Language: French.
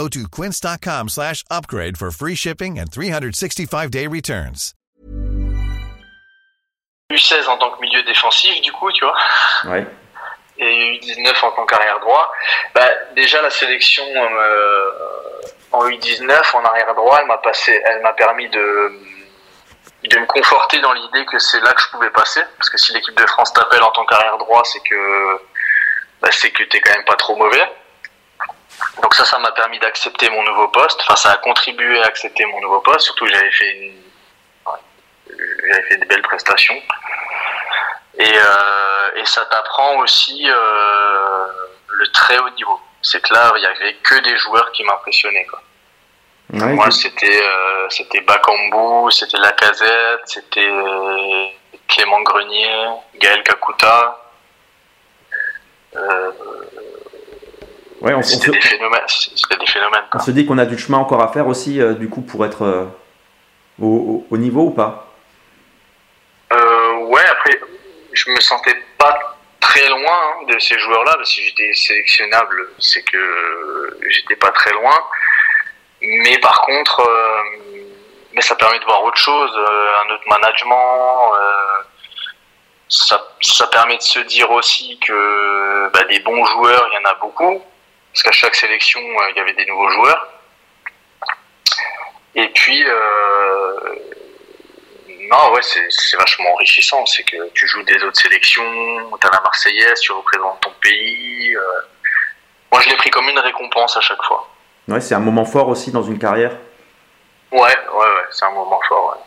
Go to quince.com slash upgrade for free shipping and 365-day returns. U16 en tant que milieu défensif, du coup, tu vois. Ouais. Et U19 en tant qu'arrière droit. Bah, déjà, la sélection euh, en U19, en arrière droit, elle m'a passé, elle m'a permis de, de me conforter dans l'idée que c'est là que je pouvais passer. Parce que si l'équipe de France t'appelle en tant qu'arrière droit, c'est que, bah, c'est que t'es quand même pas trop mauvais. Donc ça, ça m'a permis d'accepter mon nouveau poste. Enfin, ça a contribué à accepter mon nouveau poste. Surtout, j'avais fait une, j'avais fait des belles prestations. Et, euh, et ça t'apprend aussi euh, le très haut niveau. C'est que là, il y avait que des joueurs qui m'impressionnaient. Quoi. Ouais, Moi, c'était euh, c'était Bakambu, c'était Lacazette, c'était Clément Grenier, Gaël Kakuta. Euh, ouais, on, on se, des phénomènes. C'était des phénomènes. on se dit qu'on a du chemin encore à faire aussi, euh, du coup, pour être euh, au, au- au niveau ou pas? Euh, ouais, après, je me sentais pas très loin hein, de ces joueurs-là, parce que si j'étais sélectionnable, c'est que euh, j'étais pas très loin. Mais par contre, mais ça permet de voir autre chose, un autre management. ça, ça permet de se dire aussi que bah, des bons joueurs, il y en a beaucoup, parce qu'à chaque sélection, euh, il y avait des nouveaux joueurs. Et puis, euh, non, ouais, c'est vachement enrichissant. C'est que tu joues des autres sélections, t'as la Marseillaise, tu représentes ton pays. euh. Moi, je l'ai pris comme une récompense à chaque fois. Ouais, c'est un moment fort aussi dans une carrière. Ouais, ouais, ouais, c'est un moment fort. ouais.